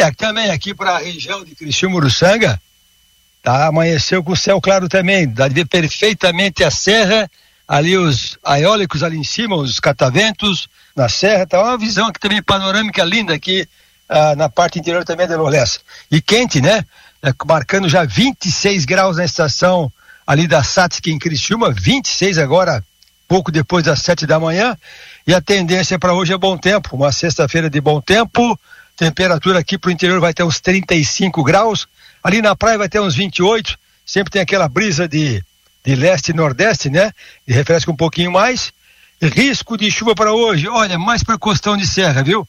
É, também aqui para a região de Criciúma, Uruçanga, tá, amanheceu com o céu claro também, dá de ver perfeitamente a serra, ali os eólicos ali em cima, os cataventos na serra, tá uma visão aqui também panorâmica linda aqui ah, na parte interior também da Lolessa. E quente, né? É, marcando já 26 graus na estação ali da Satsky em Criciúma, 26 agora, pouco depois das 7 da manhã. E a tendência para hoje é bom tempo, uma sexta-feira de bom tempo. Temperatura aqui para o interior vai ter uns 35 graus, ali na praia vai ter uns 28. Sempre tem aquela brisa de, de leste e nordeste, né? E refresca um pouquinho mais. Risco de chuva para hoje, olha, mais para costão de serra, viu?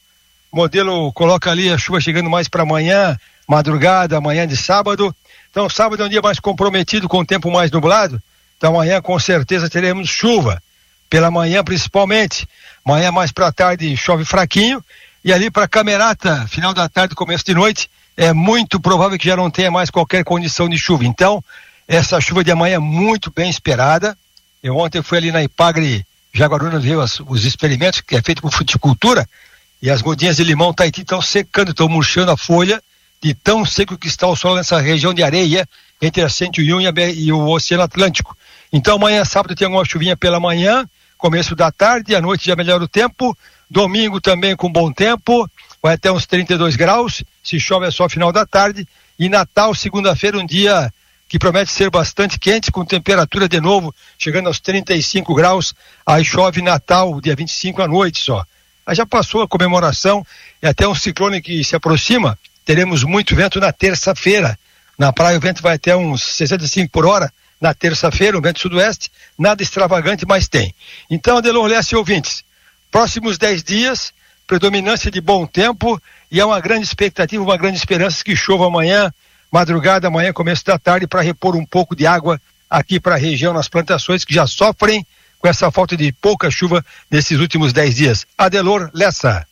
O modelo coloca ali a chuva chegando mais para amanhã, madrugada, amanhã de sábado. Então, sábado é um dia mais comprometido com o tempo mais nublado. Então, amanhã com certeza teremos chuva pela manhã principalmente. Manhã mais para tarde chove fraquinho e ali para Camerata, final da tarde, começo de noite, é muito provável que já não tenha mais qualquer condição de chuva. Então, essa chuva de amanhã é muito bem esperada. Eu ontem fui ali na Ipagre Jaguaruna ver os, os experimentos que é feito por fruticultura e as godinhas de limão Tahiti estão secando, estão murchando a folha de tão seco que está o solo nessa região de areia entre a 101 e, a, e o Oceano Atlântico. Então amanhã sábado tem alguma chuvinha pela manhã, começo da tarde, à noite já melhora o tempo. Domingo também com bom tempo, vai até uns 32 graus. Se chove é só final da tarde. E Natal, segunda-feira, um dia que promete ser bastante quente, com temperatura de novo chegando aos 35 graus. Aí chove Natal, dia 25 à noite só. Aí já passou a comemoração e até um ciclone que se aproxima. Teremos muito vento na terça-feira. Na praia o vento vai até uns 65 por hora na terça-feira, um vento sudoeste, nada extravagante, mas tem. Então, Adelor Leste ouvintes, próximos 10 dias, predominância de bom tempo e há uma grande expectativa, uma grande esperança que chova amanhã, madrugada, amanhã, começo da tarde, para repor um pouco de água aqui para a região, nas plantações que já sofrem com essa falta de pouca chuva nesses últimos 10 dias. Adelor Lessa.